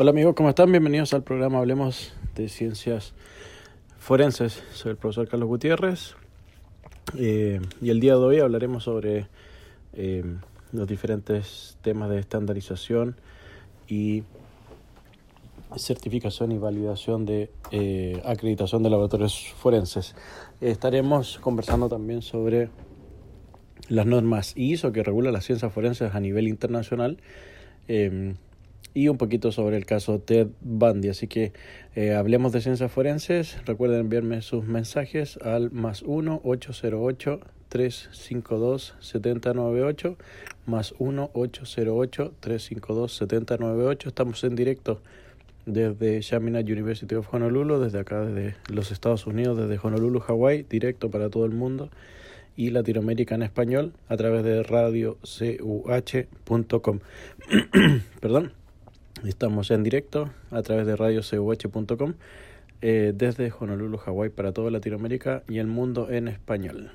Hola amigos, ¿cómo están? Bienvenidos al programa Hablemos de Ciencias Forenses. Soy el profesor Carlos Gutiérrez eh, y el día de hoy hablaremos sobre eh, los diferentes temas de estandarización y certificación y validación de eh, acreditación de laboratorios forenses. estaremos conversando también sobre las normas ISO que regulan las ciencias forenses a nivel internacional y un poquito sobre el caso Ted Bundy. Así que eh, hablemos de ciencias forenses. Recuerden enviarme sus mensajes al más 1-808-352-7098. Más 1-808-352-7098. Estamos en directo desde Chaminade University of Honolulu, desde acá, desde los Estados Unidos, desde Honolulu, Hawaii, directo para todo el mundo y Latinoamérica en español a través de radiocuh.com. Perdón. Estamos en directo a través de radiocuh.com eh, desde Honolulu, Hawái para toda Latinoamérica y el mundo en español.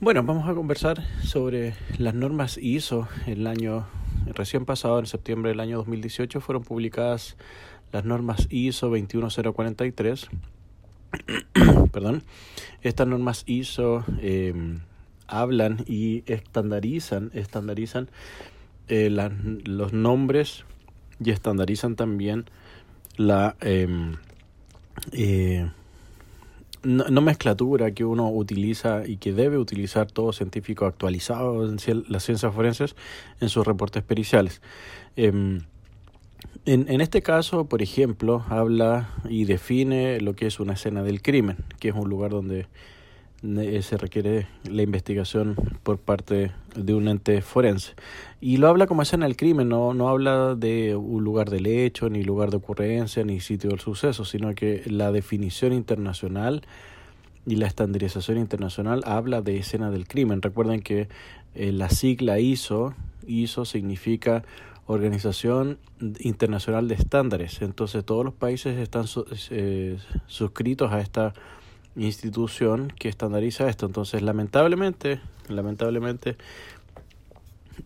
Bueno, vamos a conversar sobre las normas ISO. El año recién pasado, en septiembre del año 2018, fueron publicadas las normas ISO 21043. Perdón. Estas normas ISO eh, hablan y estandarizan, estandarizan eh, los nombres y estandarizan también la em, eh, nomenclatura que uno utiliza y que debe utilizar todo científico actualizado en las ciencias forenses en sus reportes periciales. Em, en, en, este caso, por ejemplo, habla y define lo que es una escena del crimen, que es un lugar donde se requiere la investigación por parte de un ente forense. Y lo habla como escena del crimen, no, no habla de un lugar del hecho, ni lugar de ocurrencia, ni sitio del suceso, sino que la definición internacional y la estandarización internacional habla de escena del crimen. Recuerden que eh, la sigla ISO, ISO significa Organización Internacional de Estándares. Entonces todos los países están eh, suscritos a esta institución que estandariza esto. Entonces, lamentablemente, lamentablemente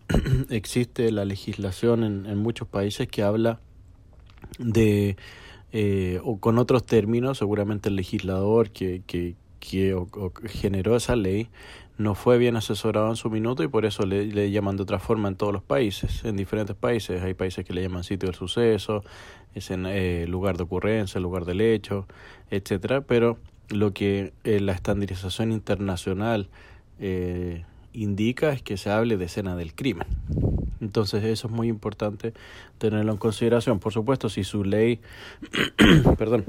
existe la legislación en, en muchos países que habla de eh, o con otros términos, seguramente el legislador que, que, que generó esa ley no fue bien asesorado en su minuto y por eso le, le, llaman de otra forma en todos los países, en diferentes países. Hay países que le llaman sitio del suceso, es en eh, lugar de ocurrencia, lugar del hecho, etcétera, pero lo que eh, la estandarización internacional eh, indica es que se hable de escena del crimen. Entonces eso es muy importante tenerlo en consideración. Por supuesto, si su ley, perdón,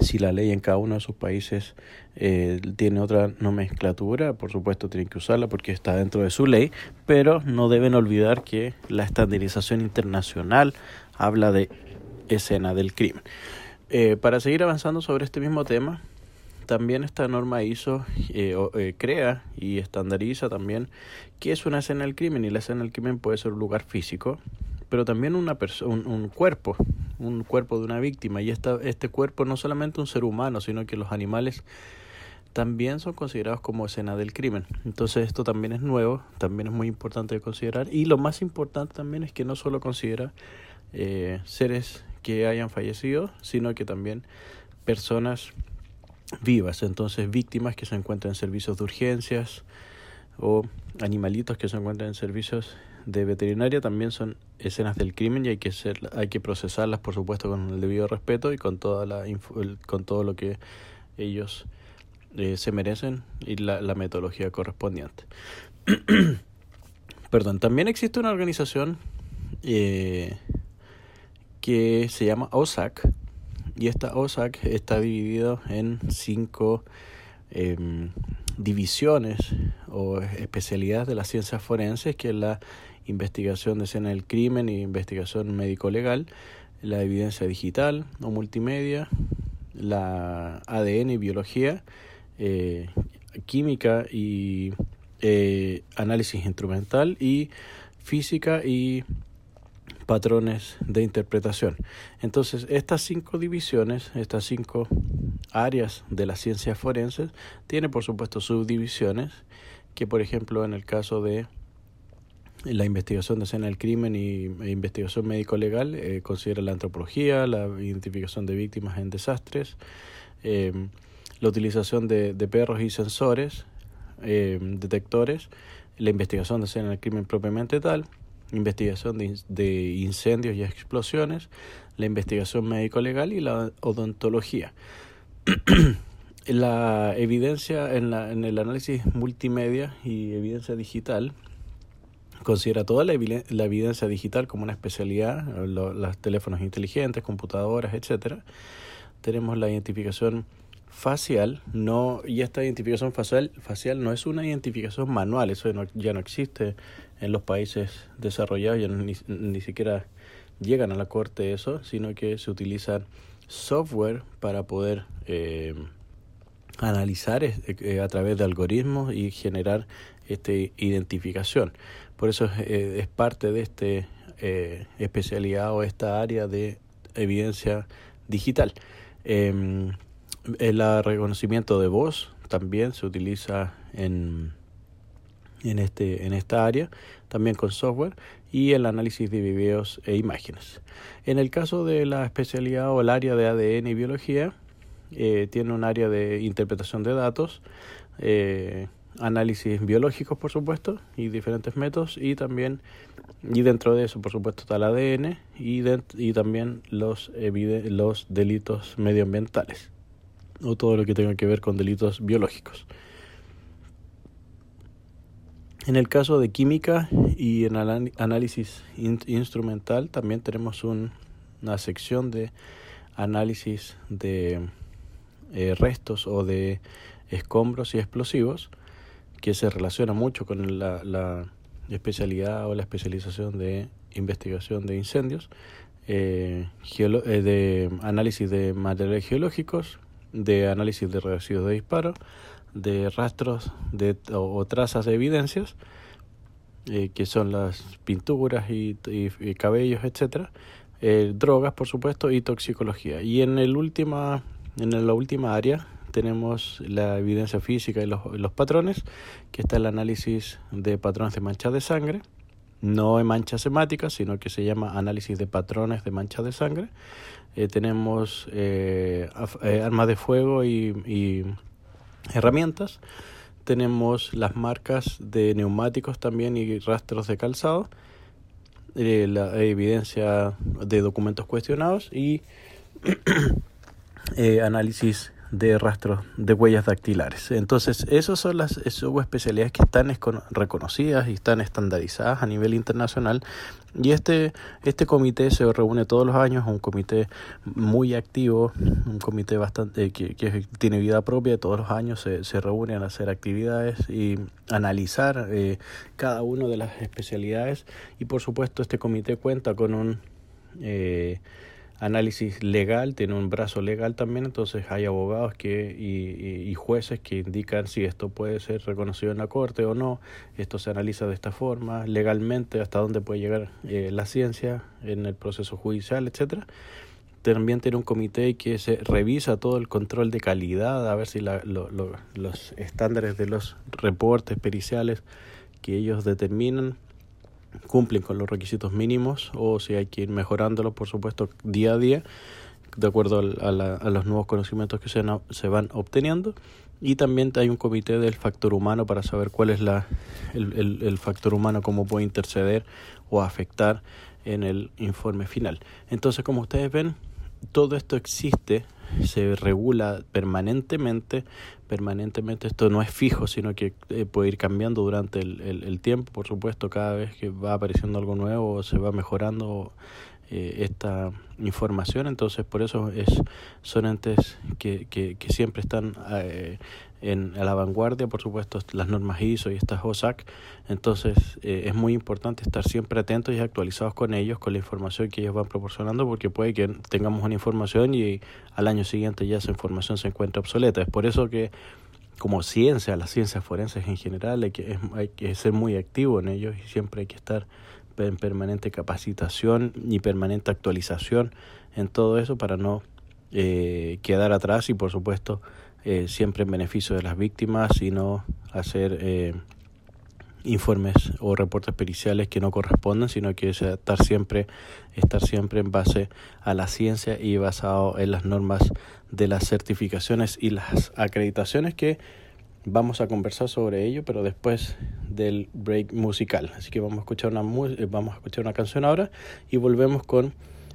si la ley en cada uno de sus países eh, tiene otra nomenclatura, por supuesto tienen que usarla porque está dentro de su ley, pero no deben olvidar que la estandarización internacional habla de escena del crimen. para seguir avanzando sobre este mismo tema, también esta norma ISO eh, eh, crea y estandariza también qué es una escena del crimen y la escena del crimen puede ser un lugar físico, pero también una un, un, cuerpo, un cuerpo de una víctima y esta, este cuerpo no solamente un ser humano, sino que los animales también son considerados como escena del crimen. Entonces esto también es nuevo, también es muy importante de considerar y lo más importante también es que no solo considera eh, seres que hayan fallecido, sino que también personas vivas, entonces víctimas que se encuentran en servicios de urgencias o animalitos que se encuentran en servicios de veterinaria también son escenas del crimen y hay que ser, hay que procesarlas por supuesto con el debido respeto y con toda la con todo lo que ellos eh, se merecen y la, la metodología correspondiente. Perdón, también existe una organización eh, que se llama OSAC, y esta OSAC está dividida en cinco em, divisiones o especialidades de las ciencias forenses, que es la investigación de escena del crimen y investigación médico-legal, la evidencia digital o multimedia, la ADN y biología, eh, química y eh, análisis instrumental y física y patrones de interpretación. Entonces, estas cinco divisiones, estas cinco áreas de las ciencias forenses, tienen por supuesto subdivisiones, que por ejemplo en el caso de la investigación de escena del crimen y e investigación médico-legal eh, considera la antropología, la identificación de víctimas en desastres, em, la utilización de, de, perros y sensores, em, detectores, la investigación de escena del crimen propiamente tal, investigación de, de incendios y explosiones, la investigación médico-legal y la odontología. la evidencia en, la, en el análisis multimedia y evidencia digital considera toda la, evidencia digital como una especialidad, los teléfonos inteligentes, computadoras, etcétera. Tenemos la identificación facial, no y esta identificación facial, facial no es una identificación manual, eso ya no existe en los países desarrollados, ya ni, ni siquiera llegan a la corte eso, sino que se utilizan software para poder eh, analizar eh, a través de algoritmos y generar esta identificación. Por eso es, eh, es parte de este eh, especialidad o esta área de evidencia digital. Eh, el reconocimiento de voz también se utiliza en, en, este, en esta área, también con software, y el análisis de videos e imágenes. En el caso de la especialidad o el área de ADN y biología, eh, tiene un área de interpretación de datos, eh, análisis biológicos, por supuesto, y diferentes métodos, y también, y dentro de eso, por supuesto, está el ADN y, y también los, los delitos medioambientales, o todo lo que tenga que ver con delitos biológicos. En el caso de química y en análisis instrumental también tenemos un, una sección de análisis de eh, restos o de escombros y explosivos que se relaciona mucho con la, la especialidad o la especialización de investigación de incendios, eh, eh, de análisis de materiales geológicos, de análisis de residuos de disparo, de rastros de, o, trazas de evidencias, eh, que son las pinturas y, y, cabellos, etcétera, drogas, por supuesto, y toxicología. Y en el última, en la última área tenemos la evidencia física y los, los patrones, que está el análisis de patrones de manchas de sangre, no en manchas hemáticas, sino que se llama análisis de patrones de manchas de sangre. Eh, tenemos eh, eh, armas de fuego y, herramientas. Tenemos las marcas de neumáticos también y rastros de calzado. la evidencia de documentos cuestionados y análisis de rastros de huellas dactilares. Entonces, esas son las especialidades que están reconocidas y están estandarizadas a nivel internacional. Y este, este comité se reúne todos los años, un comité muy activo, un comité bastante que, que tiene vida propia, todos los años se, se reúnen a hacer actividades y analizar eh, cada una de las especialidades. Y por supuesto, este comité cuenta con un... Eh, análisis legal, tiene un brazo legal también, entonces hay abogados que, y, jueces que indican si esto puede ser reconocido en la corte o no, esto se analiza de esta forma, legalmente hasta dónde puede llegar eh, la ciencia en el proceso judicial, etcétera. También tiene un comité que se revisa todo el control de calidad, a ver si la, lo, los estándares de los reportes periciales que ellos determinan cumplen con los requisitos mínimos o si hay que ir mejorándolos, por supuesto, día a día, de acuerdo a, la, a los nuevos conocimientos que se, van obteniendo. Y también hay un comité del factor humano para saber cuál es la, el, el, el factor humano, cómo puede interceder o afectar en el informe final. Entonces, como ustedes ven, todo esto existe se regula permanentemente, permanentemente esto no es fijo, sino que eh, puede ir cambiando durante el, el, tiempo, por supuesto, cada vez que va apareciendo algo nuevo se va mejorando eh, esta información, entonces por eso es, son entes que, que, siempre están eh, en, a la vanguardia, por supuesto, las normas ISO y estas OSAC. Entonces, eh, es muy importante estar siempre atentos y actualizados con ellos, con la información que ellos van proporcionando, porque puede que tengamos una información y al año siguiente ya esa información se encuentre obsoleta. Es por eso que, como ciencia, las ciencias forenses en general, hay que, hay que ser muy activo en ellos y siempre hay que estar en permanente capacitación y permanente actualización en todo eso para no eh, quedar atrás y, por supuesto, eh, siempre en beneficio de las víctimas y no hacer eh, informes o reportes periciales que no corresponden, sino que es estar siempre, estar siempre en base a la ciencia y basado en las normas de las certificaciones y las acreditaciones que vamos a conversar sobre ello, pero después del break musical. Así que vamos a escuchar una eh, vamos a escuchar una canción ahora y volvemos con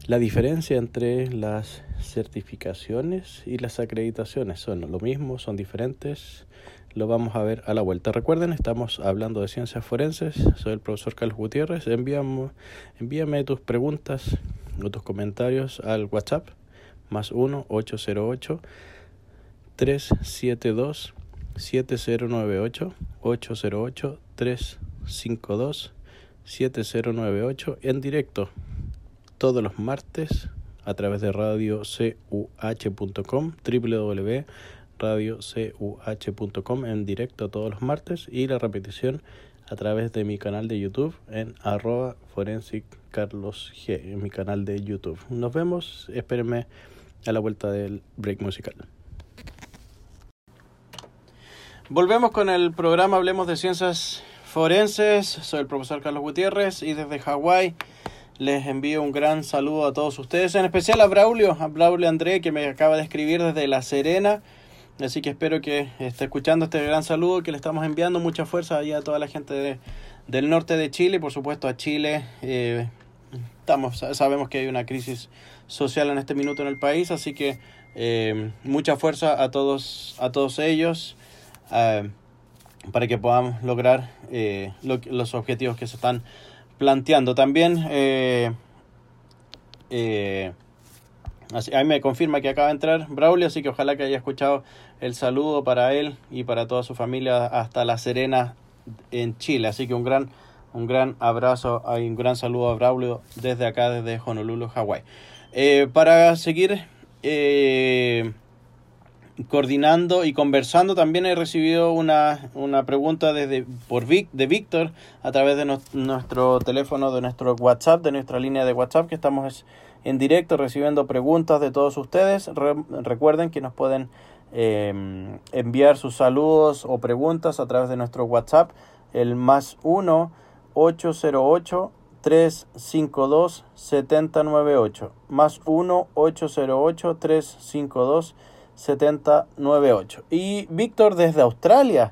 la diferencia entre las certificaciones y las acreditaciones. Son lo mismo, son diferentes lo vamos a ver a la vuelta. Recuerden, estamos hablando de ciencias forenses. Soy el profesor Carlos Gutiérrez. Envíame, tus preguntas o tus comentarios al WhatsApp más 1 808 372 7098 808 352 7098 en directo todos los martes a través de radiocuh.com en directo todos los martes y la repetición a través de mi canal de YouTube en arroba forensic carlos g en mi canal de YouTube. Nos vemos, espérenme a la vuelta del break musical. Volvemos con el programa Hablemos de Ciencias Forenses. Soy el profesor Carlos Gutiérrez y desde Hawái les envío un gran saludo a todos ustedes, en especial a Braulio, a Braulio André que me acaba de escribir desde La Serena Así que espero que esté escuchando este gran saludo que le estamos enviando. Mucha fuerza allá a toda la gente del norte de Chile por supuesto a Chile. Eh, estamos, sabemos que hay una crisis social en este minuto en el país, así que eh, mucha fuerza a todos, a todos ellos eh, para que podamos lograr los objetivos que se están planteando. También Así, ahí me confirma que acaba de entrar Braulio, así que ojalá que haya escuchado el saludo para él y para toda su familia hasta La Serena en Chile. Así que un gran, un gran abrazo y un gran saludo a Braulio desde acá, desde Honolulu, Hawái. Eh, para seguir eh, coordinando y conversando, también he recibido una, una pregunta desde, por Vic, de Víctor a través de nuestro teléfono, de nuestro WhatsApp, de nuestra línea de WhatsApp que estamos en directo recibiendo preguntas de todos ustedes. recuerden que nos pueden eh, enviar sus saludos o preguntas a través de nuestro WhatsApp, el más 1 808 352 7098 más 1 808 352 7098 y Víctor desde Australia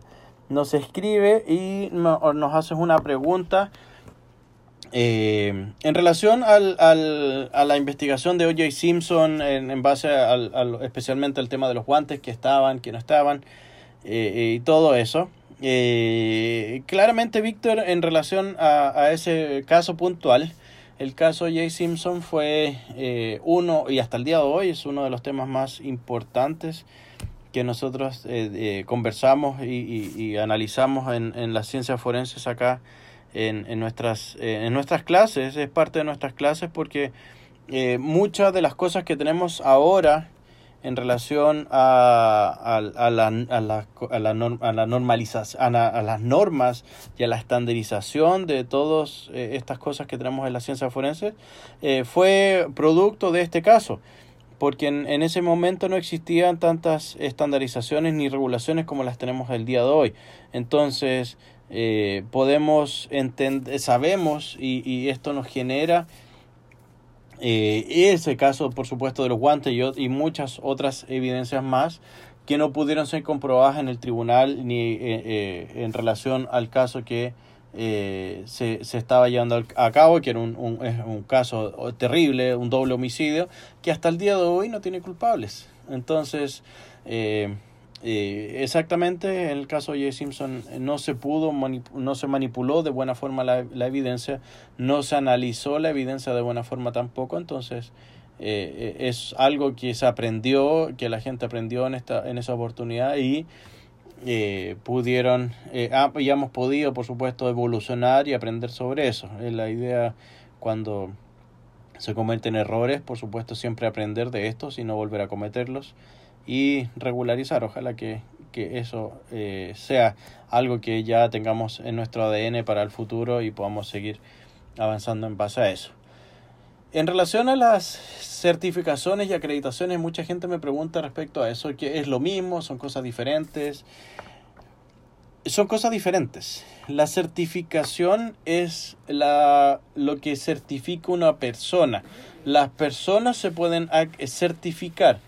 nos escribe y nos hace una pregunta eh, en relación al, al, a la investigación de O.J. Simpson, en, base al, especialmente al tema de los guantes que estaban, que no estaban, eh, eh, y todo eso, claramente, Víctor, en relación a, a, ese caso puntual, el caso O.J. Simpson fue uno, y hasta el día de hoy es uno de los temas más importantes que nosotros conversamos y, analizamos en, en las ciencias forenses acá en, en, nuestras, eh, en nuestras clases, es parte de nuestras clases porque eh, muchas de las cosas que tenemos ahora en relación a, a, las normas y a la estandarización de todas eh, estas cosas que tenemos en la ciencia forense, fue producto de este caso porque en, en, ese momento no existían tantas estandarizaciones ni regulaciones como las tenemos el día de hoy. Entonces, eh, podemos entender, sabemos y, y, esto nos genera eh, ese caso, por supuesto, de los guantes y, muchas otras evidencias más que no pudieron ser comprobadas en el tribunal ni eh, eh en relación al caso que eh, se, se, estaba llevando a cabo, que era un, un, un caso terrible, un doble homicidio, que hasta el día de hoy no tiene culpables. Entonces, eh, eh, exactamente, en el caso de J. Simpson eh, no se pudo, no se manipuló de buena forma la, la, evidencia, no se analizó la evidencia de buena forma tampoco, entonces eh, eh es algo que se aprendió, que la gente aprendió en, esta, en esa oportunidad y eh, pudieron, eh, y hemos podido, por supuesto, evolucionar y aprender sobre eso. Es la idea cuando se cometen errores, por supuesto, siempre aprender de estos y no volver a cometerlos y regularizar. Ojalá que, que eso eh, sea algo que ya tengamos en nuestro ADN para el futuro y podamos seguir avanzando en base a eso. En relación a las certificaciones y acreditaciones, mucha gente me pregunta respecto a eso, que es lo mismo, son cosas diferentes. son cosas diferentes. La certificación es la, lo que certifica una persona. Las personas se pueden certificar.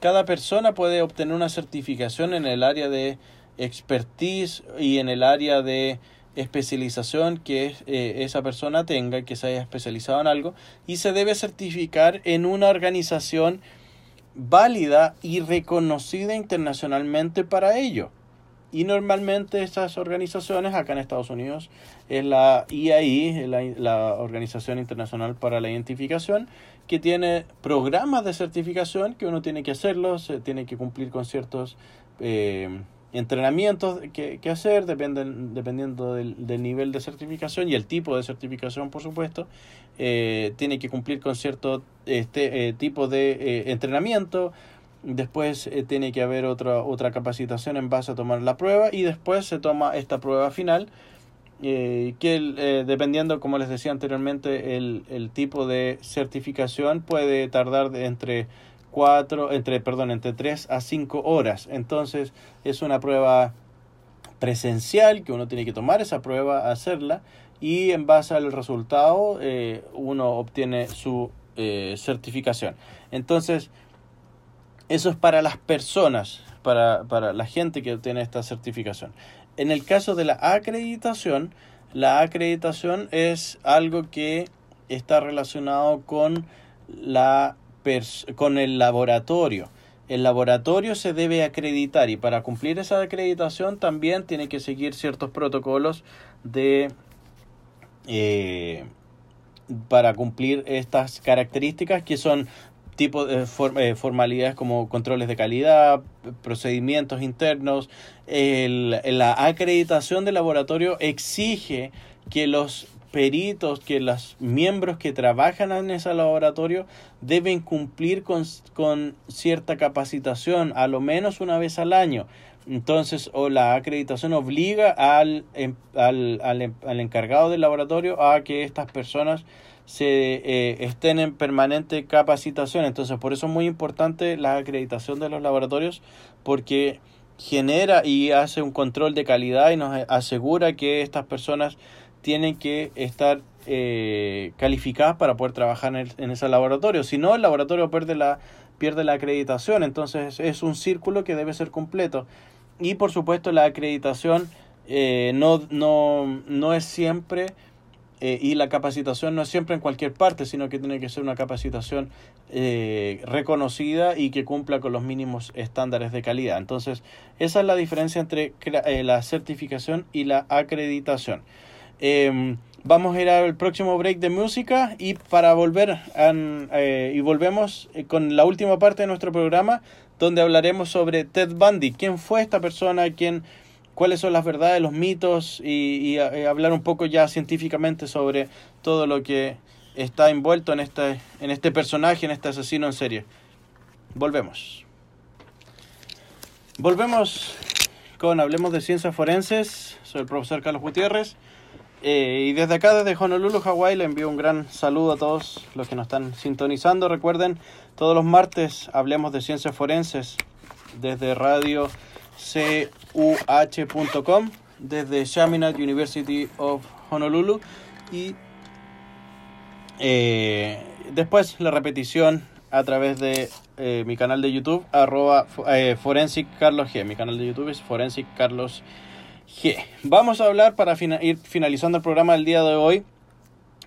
Cada persona puede obtener una certificación en el área de expertise y en el área de especialización que eh, esa persona tenga, que se haya especializado en algo, y se debe certificar en una organización válida y reconocida internacionalmente para ello. Y normalmente estas organizaciones acá en Estados Unidos es la IAI, la, la Organización Internacional para la Identificación, que tiene programas de certificación que uno tiene que hacerlos, tiene que cumplir con ciertos eh, entrenamientos que, que hacer, dependen, dependiendo del, del, nivel de certificación y el tipo de certificación, por supuesto. Eh, tiene que cumplir con cierto este, eh, tipo de eh, entrenamiento. Después eh, tiene que haber otra, otra capacitación en base a tomar la prueba y después se toma esta prueba final. Que dependiendo, como les decía anteriormente, el, el tipo de certificación puede tardar de entre cuatro, entre, perdón, entre 3 a 5 horas. Entonces es una prueba presencial que uno tiene que tomar esa prueba, hacerla y en base al resultado eh, uno obtiene su eh, certificación. Entonces, eso es para las personas, para, para la gente que obtiene esta certificación. En el caso de la acreditación, la acreditación es algo que está relacionado con la con el laboratorio. El laboratorio se debe acreditar y para cumplir esa acreditación también tiene que seguir ciertos protocolos de eh, para cumplir estas características que son tipo de eh, formalidades como controles de calidad, procedimientos internos. la acreditación del laboratorio exige que los peritos, que los miembros que trabajan en ese laboratorio deben cumplir con, cierta capacitación, a lo menos una vez al año. Entonces, o la acreditación obliga al, em, al, al, em, al encargado del laboratorio a que estas personas se eh, estén en permanente capacitación. Entonces, por eso es muy importante la acreditación de los laboratorios, porque genera y hace un control de calidad y nos asegura que estas personas tienen que estar eh, calificadas para poder trabajar en, ese laboratorio. Si no, el laboratorio pierde la, pierde la acreditación. Entonces es un círculo que debe ser completo. Y por supuesto la acreditación eh, no, no, no es siempre eh, y la capacitación no es siempre en cualquier parte, sino que tiene que ser una capacitación reconocida y que cumpla con los mínimos estándares de calidad. Entonces, esa es la diferencia entre la certificación y la acreditación. Em, vamos a ir al próximo break de música y para volver eh, y volvemos eh, con la última parte de nuestro programa donde hablaremos sobre Ted Bundy, quién fue esta persona, quién, cuáles son las verdades, los mitos y, eh, hablar un poco ya científicamente sobre todo lo que está envuelto en este, en este personaje, en este asesino en serie. Volvemos. Volvemos con Hablemos de Ciencias Forenses. Soy el profesor Carlos Gutiérrez. Eh, y desde acá, desde Honolulu, Hawái, le envío un gran saludo a todos los que nos están sintonizando. Recuerden, todos los martes hablemos de ciencias forenses desde radio cuh.com, desde Chaminade University of Honolulu y eh, después la repetición a través de eh, mi canal de YouTube, arroba Forensic Carlos G. Mi canal de YouTube es Forensic Carlos G. Vamos a hablar para ir finalizando el programa del día de hoy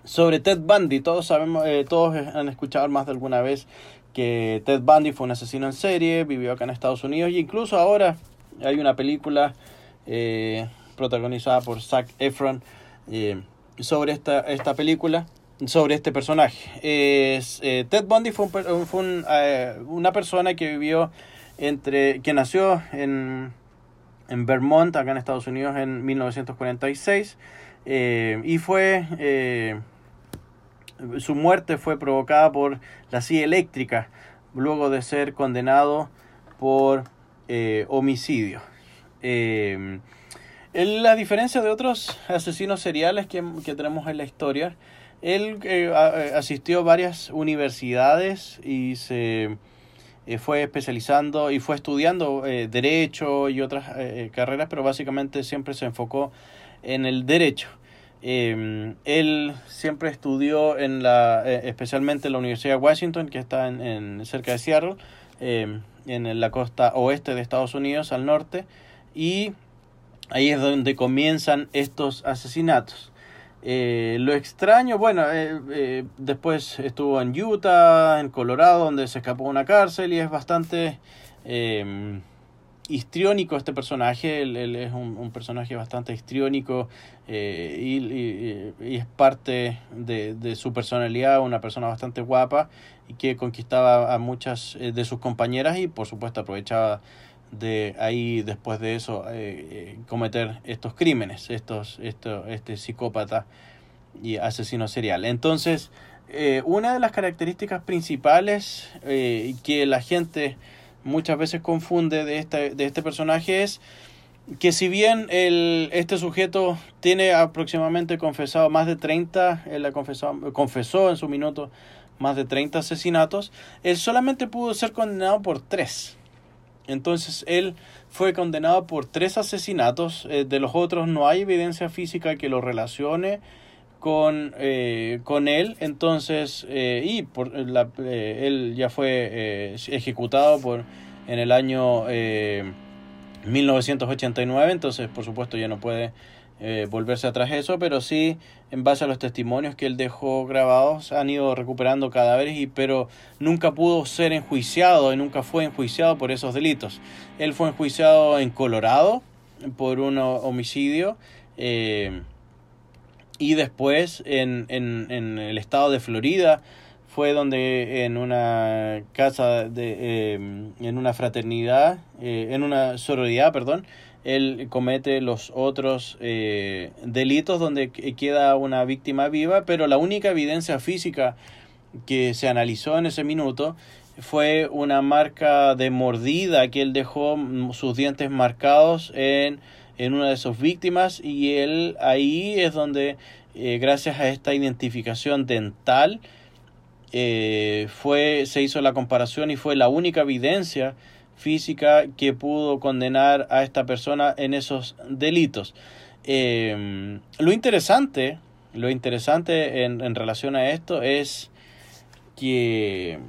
sobre Ted Bundy. Todos sabemos, eh, todos han escuchado más de alguna vez que Ted Bundy fue un asesino en serie, vivió acá en Estados Unidos y incluso ahora hay una película eh, protagonizada por Zac Efron eh, sobre esta, esta película sobre este personaje. Ted Bundy fue, fue una persona que vivió entre que nació en en Vermont, acá en Estados Unidos, en 1946. Eh, y fue. Eh, su muerte fue provocada por la silla eléctrica, luego de ser condenado por eh, homicidio. la diferencia de otros asesinos seriales que, que tenemos en la historia, él asistió a varias universidades y se fue especializando y fue estudiando derecho y otras carreras, pero básicamente siempre se enfocó en el derecho. Em, él siempre estudió en la, especialmente en la Universidad de Washington, que está en, cerca de Seattle, em, en la costa oeste de Estados Unidos, al norte, y ahí es donde comienzan estos asesinatos. Eh, lo extraño, bueno, eh, eh, después estuvo en Utah, en Colorado, donde se escapó de una cárcel y es bastante em, histriónico este personaje. Él, es un, personaje bastante histriónico y, es parte de, de, su personalidad, una persona bastante guapa y que conquistaba a muchas de sus compañeras y por supuesto aprovechaba de ahí después de eso eh, eh, cometer estos crímenes, estos, esto, este psicópata y asesino serial. Entonces, eh, una de las características principales que la gente muchas veces confunde de este, de este personaje es que si bien el, este sujeto tiene aproximadamente confesado más de 30, él confesó, confesó en su minuto más de 30 asesinatos, él solamente pudo ser condenado por tres entonces él fue condenado por tres asesinatos. Eh, de los otros no hay evidencia física que lo relacione con, eh, con él. Entonces, eh, y por la, él ya fue ejecutado por, en el año 1989. Entonces, por supuesto, ya no puede volverse atrás eso, pero sí, en base a los testimonios que él dejó grabados, han ido recuperando cadáveres, y, pero nunca pudo ser enjuiciado y nunca fue enjuiciado por esos delitos. Él fue enjuiciado en Colorado por un homicidio eh, y después en, en, en, el estado de Florida fue donde en una casa de eh, en una fraternidad en una sororidad perdón él comete los otros eh, delitos donde queda una víctima viva, pero la única evidencia física que se analizó en ese minuto fue una marca de mordida que él dejó mm, sus dientes marcados en, en una de sus víctimas y él ahí es donde eh, gracias a esta identificación dental eh, fue se hizo la comparación y fue la única evidencia física que pudo condenar a esta persona en esos delitos. Em, lo interesante, lo interesante en, relación a esto es que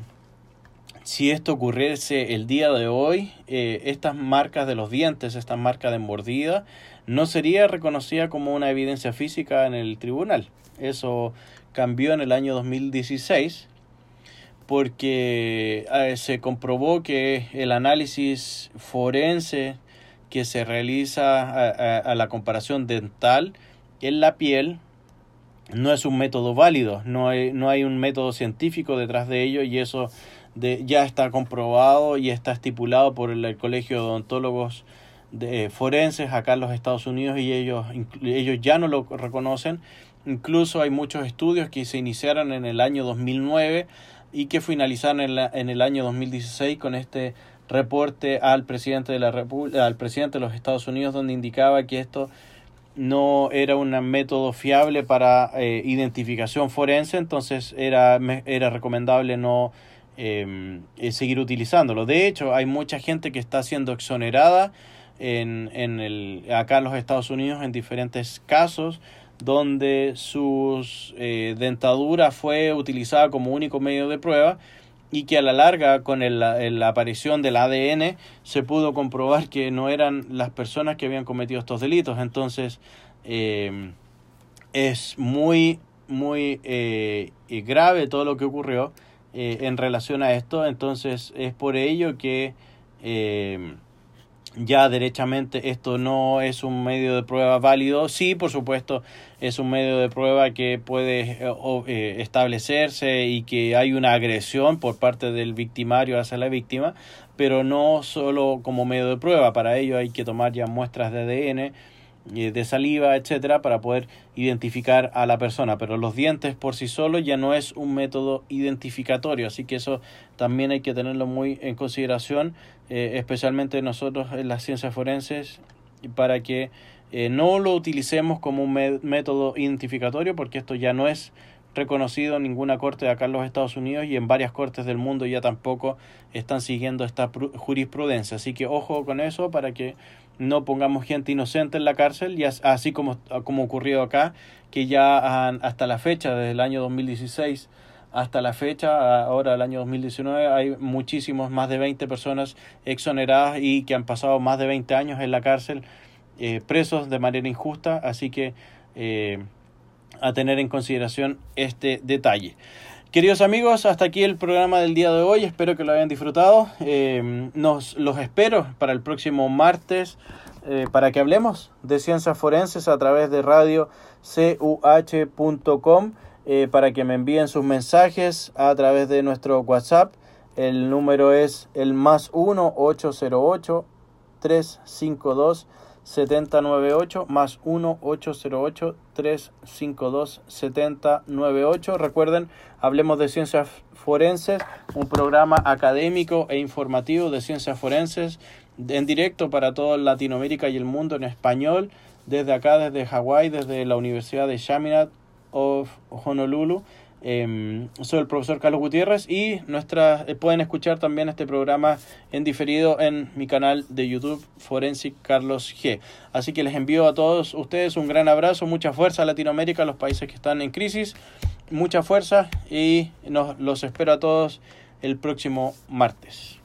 si esto ocurriese el día de hoy, eh, estas marcas de los dientes, estas marcas de mordida, no sería reconocida como una evidencia física en el tribunal. Eso cambió en el año 2016 porque eh, se comprobó que el análisis forense que se realiza a, la comparación dental en la piel no es un método válido, no hay, no hay un método científico detrás de ello y eso ya está comprobado y está estipulado por el, Colegio de Odontólogos de, Forenses acá en los Estados Unidos y ellos, ellos ya no lo reconocen. Incluso hay muchos estudios que se iniciaron en el año 2009 y que finalizaron en, la, en el año 2016 con este reporte al presidente de la al presidente de los Estados Unidos donde indicaba que esto no era un método fiable para eh, identificación forense, entonces era, era recomendable no em, eh, seguir utilizándolo. De hecho, hay mucha gente que está siendo exonerada en, en el, acá en los Estados Unidos en diferentes casos donde su eh, dentadura fue utilizada como único medio de prueba y que a la larga con la aparición del ADN se pudo comprobar que no eran las personas que habían cometido estos delitos. Entonces eh, es muy, muy eh, grave todo lo que ocurrió en relación a esto. Entonces es por ello que ya derechamente esto no es un medio de prueba válido. Sí, por supuesto, es un medio de prueba que puede eh, eh, establecerse y que hay una agresión por parte del victimario hacia la víctima, pero no solo como medio de prueba. Para ello hay que tomar ya muestras de ADN de saliva, etcétera, para poder identificar a la persona. Pero los dientes por sí solos ya no es un método identificatorio, así que eso también hay que tenerlo muy en consideración, eh, especialmente nosotros en las ciencias forenses, para que eh, no lo utilicemos como un método identificatorio, porque esto ya no es reconocido en ninguna corte de acá en los Estados Unidos y en varias cortes del mundo ya tampoco están siguiendo esta jurisprudencia. Así que ojo con eso para que no pongamos gente inocente en la cárcel, y así como, como ocurrido acá, que ya hasta la fecha, desde el año 2016 hasta la fecha, ahora el año 2019, hay muchísimos, más de 20 personas exoneradas y que han pasado más de 20 años en la cárcel eh, presos de manera injusta, así que eh, a tener en consideración este detalle. Queridos amigos, hasta aquí el programa del día de hoy. Espero que lo hayan disfrutado. Eh, nos los espero para el próximo martes eh, para que hablemos de ciencias forenses a través de radio cuh.com eh, para que me envíen sus mensajes a través de nuestro WhatsApp. El número es el más 1 808 352 7098 más 1 808 352 7098. Recuerden, hablemos de ciencias forenses, un programa académico e informativo de ciencias forenses en directo para toda Latinoamérica y el mundo en español, desde acá, desde Hawái, desde la Universidad de Chaminade of Honolulu. Eh, soy el profesor Carlos Gutiérrez y nuestra, eh, pueden escuchar también este programa en diferido en mi canal de YouTube Forensic Carlos G. Así que les envío a todos ustedes un gran abrazo, mucha fuerza a Latinoamérica, a los países que están en crisis, mucha fuerza y nos, los espero a todos el próximo martes.